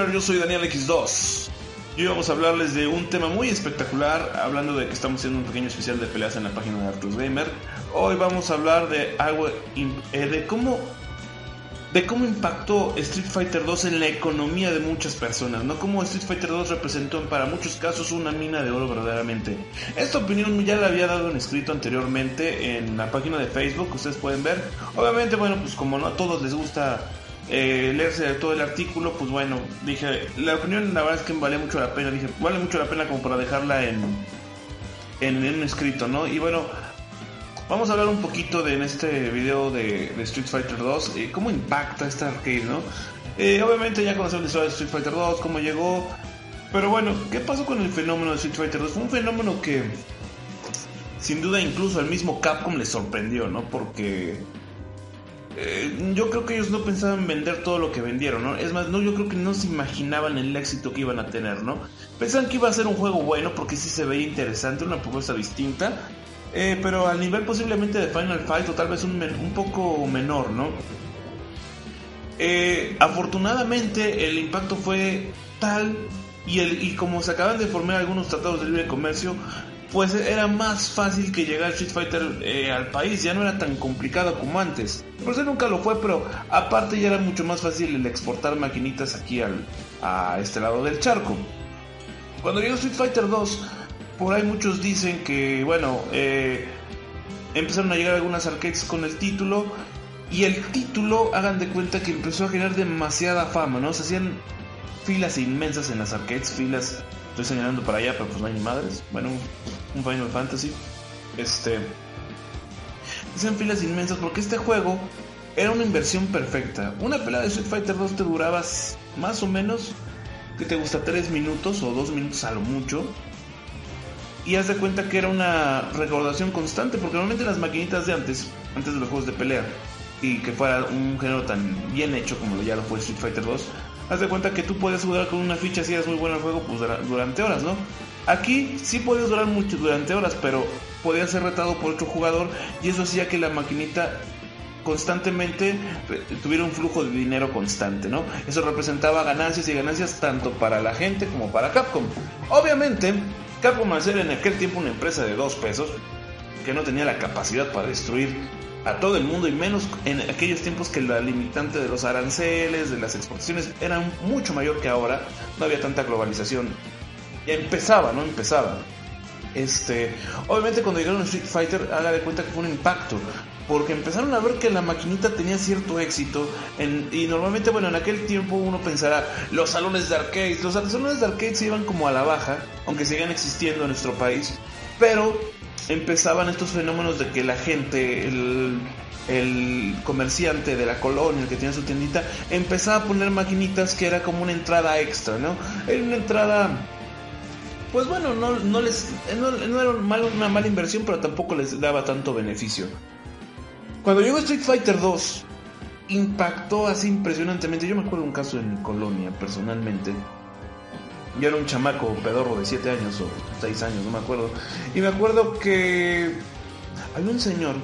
Gamer, yo soy Daniel X2. Y vamos a hablarles de un tema muy espectacular, hablando de que estamos haciendo un pequeño especial de peleas en la página de Artus Gamer. Hoy vamos a hablar de algo, eh, de cómo de cómo impactó Street Fighter 2 en la economía de muchas personas, ¿no? Cómo Street Fighter 2 representó para muchos casos una mina de oro verdaderamente. Esta opinión ya la había dado en escrito anteriormente en la página de Facebook, ustedes pueden ver. Obviamente, bueno, pues como no a todos les gusta eh, leerse todo el artículo, pues bueno, dije, la opinión la verdad es que vale mucho la pena, dije, vale mucho la pena como para dejarla en, en, un escrito, ¿no? Y bueno, Vamos a hablar un poquito de, en este video de, Street Fighter 2, eh, cómo impacta esta arcade, ¿no? Eh, obviamente ya conocemos la historia de Street Fighter 2, cómo llegó, pero bueno, ¿qué pasó con el fenómeno de Street Fighter 2? Fue un fenómeno que sin duda incluso al mismo Capcom le sorprendió, ¿no? Porque eh, yo creo que ellos no pensaban vender todo lo que vendieron, ¿no? Es más, no, yo creo que no se imaginaban el éxito que iban a tener, ¿no? Pensaban que iba a ser un juego bueno porque sí se veía interesante, una propuesta distinta, eh, pero al nivel posiblemente de Final Fight o tal vez un, un poco menor, ¿no? Eh, afortunadamente el impacto fue tal y, el, y como se acaban de formar algunos tratados de libre comercio, pues era más fácil que llegar Street Fighter eh, al país, ya no era tan complicado como antes. Por eso nunca lo fue, pero aparte ya era mucho más fácil el exportar maquinitas aquí al, a este lado del charco. Cuando llegó Street Fighter 2, por ahí muchos dicen que, bueno, eh, empezaron a llegar algunas arcades con el título y el título, hagan de cuenta que empezó a generar demasiada fama, ¿no? Se hacían filas inmensas en las arcades, filas, estoy señalando para allá, pero pues no hay ni madres. Bueno, un Final Fantasy. Este. Hacían filas inmensas porque este juego era una inversión perfecta. Una pelea de Street Fighter 2 te duraba más o menos, que te gusta, 3 minutos o 2 minutos a lo mucho y haz de cuenta que era una recordación constante, porque normalmente las maquinitas de antes, antes de los juegos de pelea, y que fuera un género tan bien hecho como ya lo fue Street Fighter 2, haz de cuenta que tú podías jugar con una ficha si eras muy bueno el juego, pues durante horas, ¿no? Aquí sí podías durar mucho durante horas, pero podías ser retado por otro jugador y eso hacía que la maquinita constantemente tuviera un flujo de dinero constante, ¿no? Eso representaba ganancias y ganancias tanto para la gente como para Capcom. Obviamente, Capcom al ser en aquel tiempo una empresa de dos pesos, que no tenía la capacidad para destruir a todo el mundo y menos en aquellos tiempos que la limitante de los aranceles, de las exportaciones era mucho mayor que ahora, no había tanta globalización. Empezaba, ¿no? Empezaba. Este, obviamente cuando llegaron a Street Fighter, haga de cuenta que fue un impacto, porque empezaron a ver que la maquinita tenía cierto éxito y normalmente, bueno, en aquel tiempo uno pensará, los salones de arcades, los salones de arcades se iban como a la baja, aunque sigan existiendo en nuestro país, pero empezaban estos fenómenos de que la gente, el, el comerciante de la colonia, el que tenía su tiendita, empezaba a poner maquinitas que era como una entrada extra, ¿no? Era una entrada pues bueno, no, no les no, era una mala inversión, pero tampoco les daba tanto beneficio. Cuando llegó Street Fighter 2, impactó así impresionantemente. Yo me acuerdo de un caso en Colonia, personalmente. Yo era un chamaco pedorro de 7 años o 6 años, no me acuerdo. Y me acuerdo que había un señor,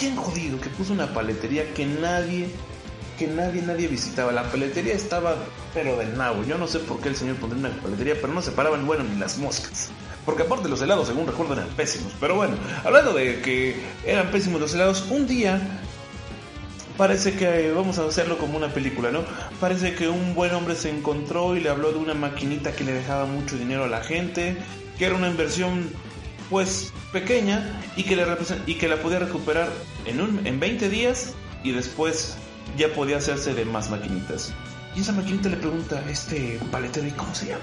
bien jodido, que puso una paletería que nadie que nadie, nadie visitaba. La paletería estaba, pero del nabo. Yo no sé por qué el señor pondría una paletería, pero no se paraban, bueno, ni las moscas. Porque aparte los helados, según recuerdo, eran pésimos. Pero bueno, hablando de que eran pésimos los helados, un día parece que vamos a hacerlo como una película, ¿no? Parece que un buen hombre se encontró y le habló de una maquinita que le dejaba mucho dinero a la gente, que era una inversión pues pequeña y que, le y que la podía recuperar en, un, en 20 días y después ya podía hacerse de más maquinitas. Y esa maquinita le pregunta a este paletero, ¿y cómo se llama?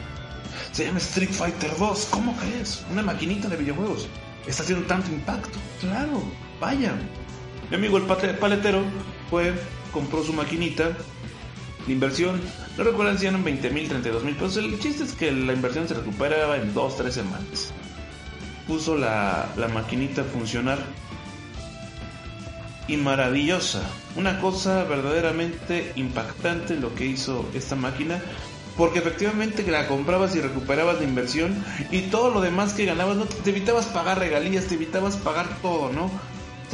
Se llama Street Fighter 2, ¿cómo crees? Una maquinita de videojuegos. Está haciendo tanto impacto. Claro, vaya. Mi amigo el paletero fue, compró su maquinita. La inversión, no recuerdo si eran 20 mil, 32 mil pesos. El chiste es que la inversión se recuperaba en 2, 3 semanas. Puso la, la maquinita a funcionar y maravillosa. Una cosa verdaderamente impactante lo que hizo esta máquina. Porque efectivamente la comprabas y recuperabas la inversión y todo lo demás que ganabas, no te evitabas pagar regalías, te evitabas pagar todo, ¿no?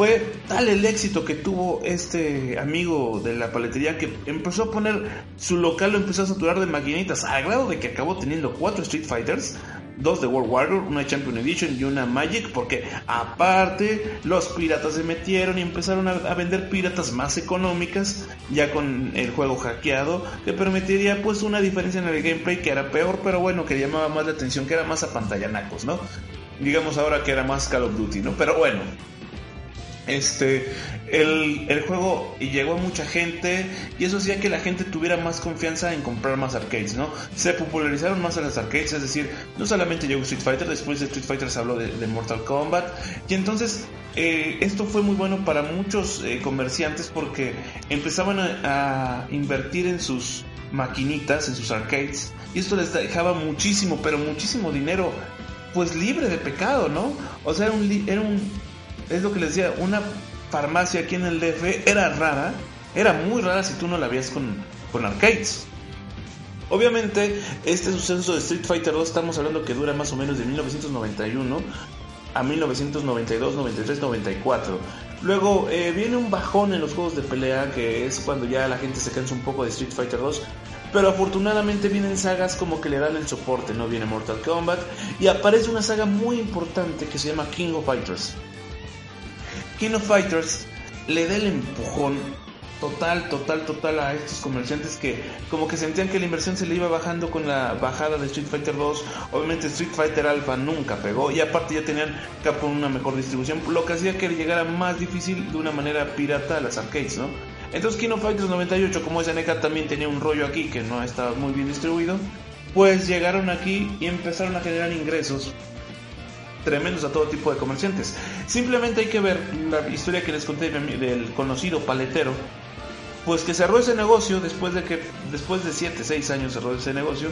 Fue tal el éxito que tuvo este amigo de la paletería que empezó a poner su local, lo empezó a saturar de maquinitas, al grado de que acabó teniendo cuatro Street Fighters, dos de World Warrior, una Champion Edition y una Magic, porque aparte los piratas se metieron y empezaron a, vender piratas más económicas, ya con el juego hackeado, que permitiría pues una diferencia en el gameplay que era peor, pero bueno, que llamaba más la atención, que era más a pantallanacos, ¿no? Digamos ahora que era más Call of Duty, ¿no? Pero bueno, este, el, el, juego llegó a mucha gente y eso hacía que la gente tuviera más confianza en comprar más arcades, ¿no? Se popularizaron más las arcades, es decir, no solamente llegó Street Fighter, después de Street Fighter se habló de, Mortal Kombat y entonces eh, esto fue muy bueno para muchos eh, comerciantes porque empezaban a, invertir en sus maquinitas, en sus arcades y esto les dejaba muchísimo, pero muchísimo dinero pues libre de pecado, ¿no? O sea, era un, era un es lo que les decía, una farmacia aquí en el DF era rara, era muy rara si tú no la veías con, con arcades. Obviamente, este suceso de Street Fighter 2 estamos hablando que dura más o menos de 1991 a 1992, 93, 94. Luego eh, viene un bajón en los juegos de pelea, que es cuando ya la gente se cansa un poco de Street Fighter 2. Pero afortunadamente vienen sagas como que le dan el soporte, ¿no? Viene Mortal Kombat y aparece una saga muy importante que se llama King of Fighters. King Fighters le da el empujón total, total, total a estos comerciantes que como que sentían que la inversión se le iba bajando con la bajada de Street Fighter 2. Obviamente Street Fighter Alpha nunca pegó y aparte ya tenían Capcom una mejor distribución, lo que hacía que llegara más difícil de una manera pirata a las arcades, ¿no? Entonces King Fighters 98, como SNK también tenía un rollo aquí que no estaba muy bien distribuido, pues llegaron aquí y empezaron a generar ingresos tremendos a todo tipo de comerciantes. Simplemente hay que ver la historia que les conté del conocido paletero, pues que cerró ese negocio después de que después de 7, 6 años cerró ese negocio,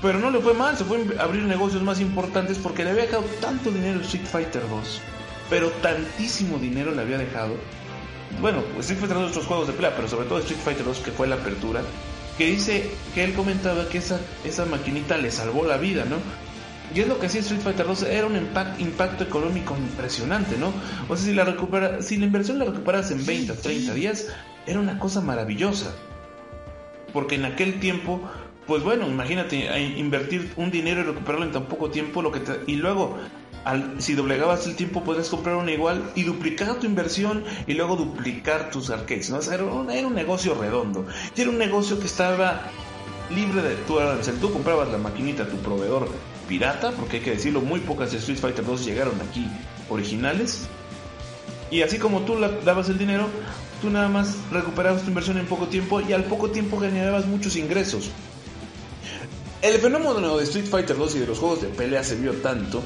pero no le fue mal, se fue a abrir negocios más importantes porque le había dejado tanto dinero Street Fighter 2, pero tantísimo dinero le había dejado. Bueno, Street Fighter 2 otros juegos de pelea, pero sobre todo Street Fighter 2 que fue la apertura, que dice que él comentaba que esa, esa maquinita le salvó la vida, ¿no? Y es lo que hacía Street Fighter 2, era un impacto económico impresionante, ¿no? O sea, si la, recupera, si la inversión la recuperas en 20 o 30 días, era una cosa maravillosa. Porque en aquel tiempo, pues bueno, imagínate invertir un dinero y recuperarlo en tan poco tiempo, lo que y luego al, si doblegabas el tiempo podrías comprar una igual y duplicar tu inversión y luego duplicar tus arcades, ¿no? era, un, era un negocio redondo. Y era un negocio que estaba libre de... Tú, tú comprabas la maquinita, tu proveedor pirata, porque hay que decirlo, muy pocas de Street Fighter 2 llegaron aquí originales. Y así como tú dabas el dinero, tú nada más recuperabas tu inversión en poco tiempo y al poco tiempo generabas muchos ingresos. El fenómeno de Street Fighter 2 y de los juegos de pelea se vio tanto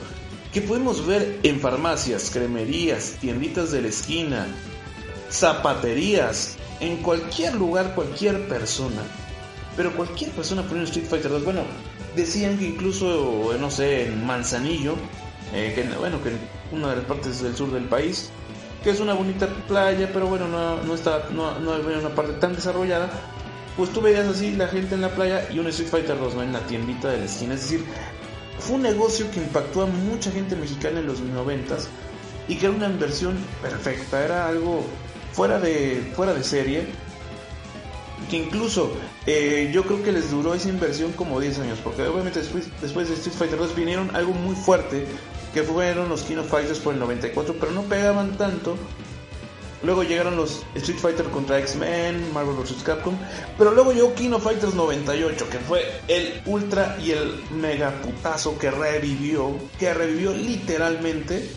que podemos ver en farmacias, cremerías, tienditas de la esquina, zapaterías, en cualquier lugar, cualquier persona. Pero cualquier persona poniendo Street Fighter 2, bueno, decían que incluso, no sé, en Manzanillo, eh, que bueno, que una de las partes del sur del país, que es una bonita playa, pero bueno, no, está, no, no una parte tan desarrollada, pues tú veías así la gente en la playa y un Street Fighter 2 ¿no? en la tiendita de la esquina. Es decir, fue un negocio que impactó a mucha gente mexicana en los noventas y que era una inversión perfecta, era algo fuera de, fuera de serie que incluso eh, yo creo que les duró esa inversión como 10 años, porque obviamente después, después de Street Fighter 2 vinieron algo muy fuerte, que fueron los King of Fighters por el 94, pero no pegaban tanto. Luego llegaron los Street Fighter contra X-Men, Marvel vs. Capcom, pero luego llegó King of Fighters 98, que fue el ultra y el mega putazo que revivió, que revivió literalmente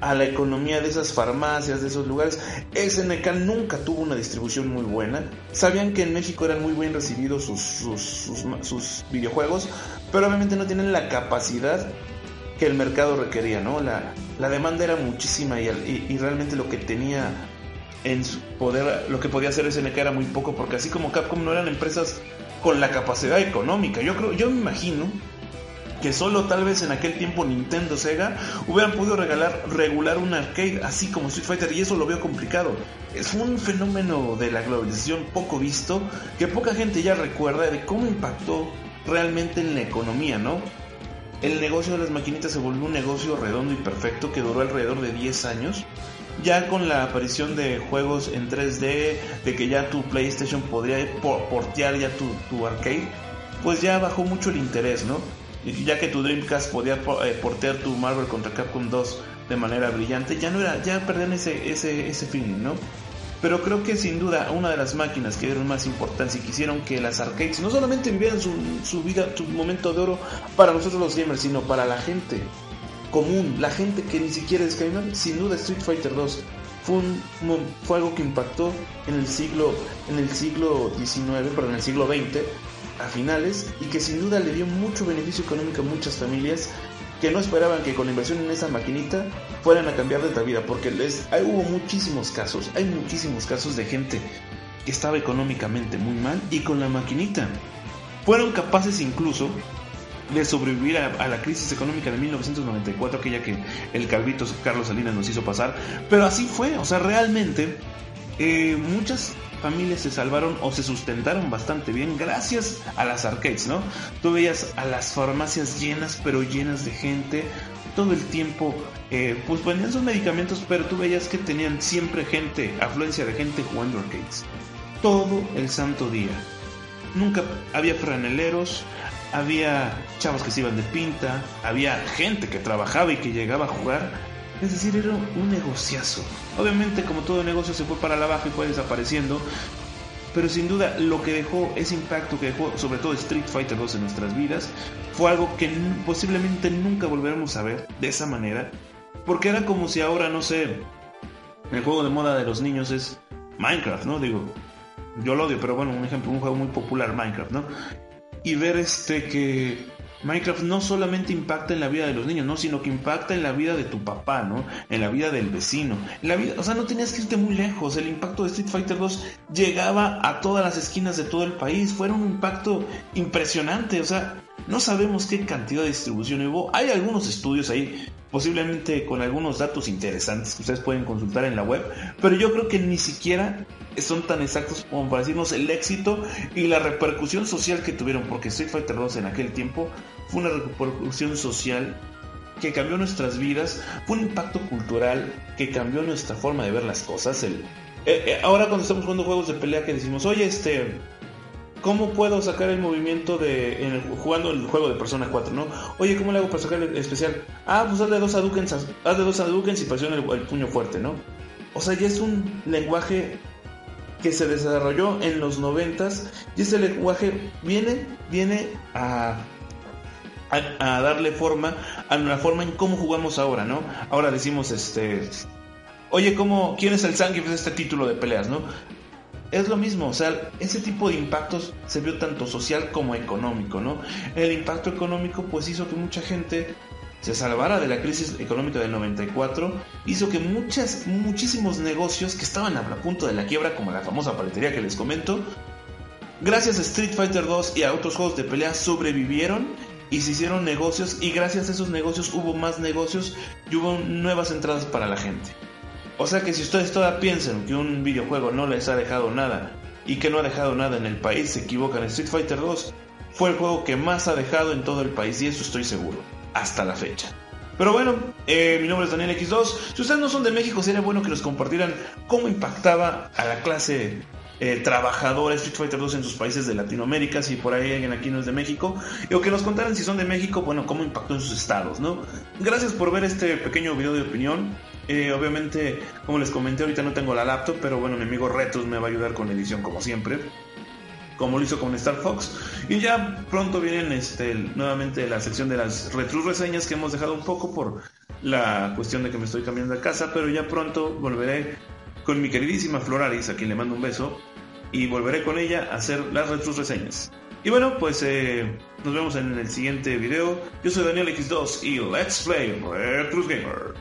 a la economía de esas farmacias, de esos lugares. SNK nunca tuvo una distribución muy buena. Sabían que en México eran muy bien recibidos sus, videojuegos, pero obviamente no tienen la capacidad que el mercado requería, ¿no? La, la demanda era muchísima y, y, realmente lo que tenía en su poder, lo que podía hacer SNK era muy poco, porque así como Capcom no eran empresas con la capacidad económica. Yo creo, yo me imagino que solo tal vez en aquel tiempo Nintendo Sega hubieran podido regalar, regular un arcade así como Street Fighter y eso lo veo complicado. Es un fenómeno de la globalización poco visto que poca gente ya recuerda de cómo impactó realmente en la economía, ¿no? El negocio de las maquinitas se volvió un negocio redondo y perfecto que duró alrededor de 10 años ya con la aparición de juegos en 3D, de que ya tu PlayStation podría portear ya tu, tu arcade, pues ya bajó mucho el interés, ¿no? Ya que tu Dreamcast podía eh, portear tu Marvel contra Capcom 2 de manera brillante, ya no era, ya perdían ese, ese, ese feeling, ¿no? Pero creo que sin duda una de las máquinas que dieron más importancia y que hicieron que las arcades no solamente vivieran su, su vida, su momento de oro para nosotros los gamers, sino para la gente común, la gente que ni siquiera es gamer, sin duda Street Fighter 2 fue, un, fue algo que impactó en el siglo en el siglo XIX, pero en el siglo XX a finales y que sin duda le dio mucho beneficio económico a muchas familias que no esperaban que con la inversión en esa maquinita fueran a cambiar de vida, porque les, hay, hubo muchísimos casos, hay muchísimos casos de gente que estaba económicamente muy mal y con la maquinita. Fueron capaces incluso de sobrevivir a, la crisis económica de 1994, aquella que el calvito Carlos Salinas nos hizo pasar, pero así fue, o sea, realmente eh, muchas familias se salvaron o se sustentaron bastante bien gracias a las arcades, ¿no? Tú veías a las farmacias llenas, pero llenas de gente, todo el tiempo, eh, pues vendían sus medicamentos, pero tú veías que tenían siempre gente, afluencia de gente jugando arcades. Todo el santo día. Nunca había franeleros, había chavos que se iban de pinta, había gente que trabajaba y que llegaba a jugar es decir, era un negociazo. Obviamente, como todo negocio se fue para la baja y fue desapareciendo, pero sin duda lo que dejó ese impacto que dejó sobre todo Street Fighter 2 en nuestras vidas fue algo que posiblemente nunca volveremos a ver de esa manera, porque era como si ahora, no sé, el juego de moda de los niños es Minecraft, ¿no? Digo, yo lo odio, pero bueno, un ejemplo, un juego muy popular, Minecraft, ¿no? Y ver este que Minecraft no solamente impacta en la vida de los niños, ¿no? Sino que impacta en la vida de tu papá, ¿no? En la vida del vecino. En la vida, o sea, no tenías que irte muy lejos. El impacto de Street Fighter 2 llegaba a todas las esquinas de todo el país. Fue un impacto impresionante. O sea, no sabemos qué cantidad de distribución hubo. Hay algunos estudios ahí, posiblemente con algunos datos interesantes que ustedes pueden consultar en la web. Pero yo creo que ni siquiera son tan exactos como para decirnos el éxito y la repercusión social que tuvieron, porque Street Fighter 2 en aquel tiempo fue una repercusión social que cambió nuestras vidas, fue un impacto cultural que cambió nuestra forma de ver las cosas. El, eh, eh, ahora cuando estamos jugando juegos de pelea que decimos, oye, este, ¿cómo puedo sacar el movimiento de jugando el juego de Persona 4, no? Oye, ¿cómo le hago para sacar el especial? Ah, pues hazle dos Hadouken, hazle dos Hadouken y presiona el, puño fuerte, ¿no? O sea, ya es un lenguaje que se desarrolló en los noventas y ese lenguaje viene, viene a, darle forma a la forma en cómo jugamos ahora, ¿no? Ahora decimos, este, oye, ¿cómo, ¿quién es el sangre de este título de peleas, no? Es lo mismo, o sea, ese tipo de impactos se vio tanto social como económico, ¿no? El impacto económico pues hizo que mucha gente se salvara de la crisis económica del 94, hizo que muchas, muchísimos negocios que estaban a punto de la quiebra, como la famosa paletería que les comento, gracias a Street Fighter 2 y a otros juegos de pelea sobrevivieron y se hicieron negocios y gracias a esos negocios hubo más negocios y hubo nuevas entradas para la gente. O sea que si ustedes todavía piensan que un videojuego no les ha dejado nada y que no ha dejado nada en el país, se equivocan. Street Fighter 2 fue el juego que más ha dejado en todo el país y eso estoy seguro hasta la fecha. Pero bueno, eh, mi nombre es Daniel X2. Si ustedes no son de México, sería bueno que nos compartieran cómo impactaba a la clase eh, trabajadora Street Fighter 2 en sus países de Latinoamérica, si por ahí alguien aquí no es de México, o que nos contaran si son de México, bueno, cómo impactó en sus estados, ¿no? Gracias por ver este pequeño video de opinión. Eh, obviamente, como les comenté, ahorita no tengo la laptop, pero bueno, mi amigo Retos me va a ayudar con la edición como siempre como lo hizo con Star Fox. Y ya pronto vienen este, nuevamente la sección de las retro reseñas que hemos dejado un poco por la cuestión de que me estoy cambiando de casa, pero ya pronto volveré con mi queridísima Floraris, a quien le mando un beso, y volveré con ella a hacer las retro reseñas. Y bueno, pues eh, nos vemos en el siguiente video. Yo soy Daniel X2 y let's play Retro Gamer.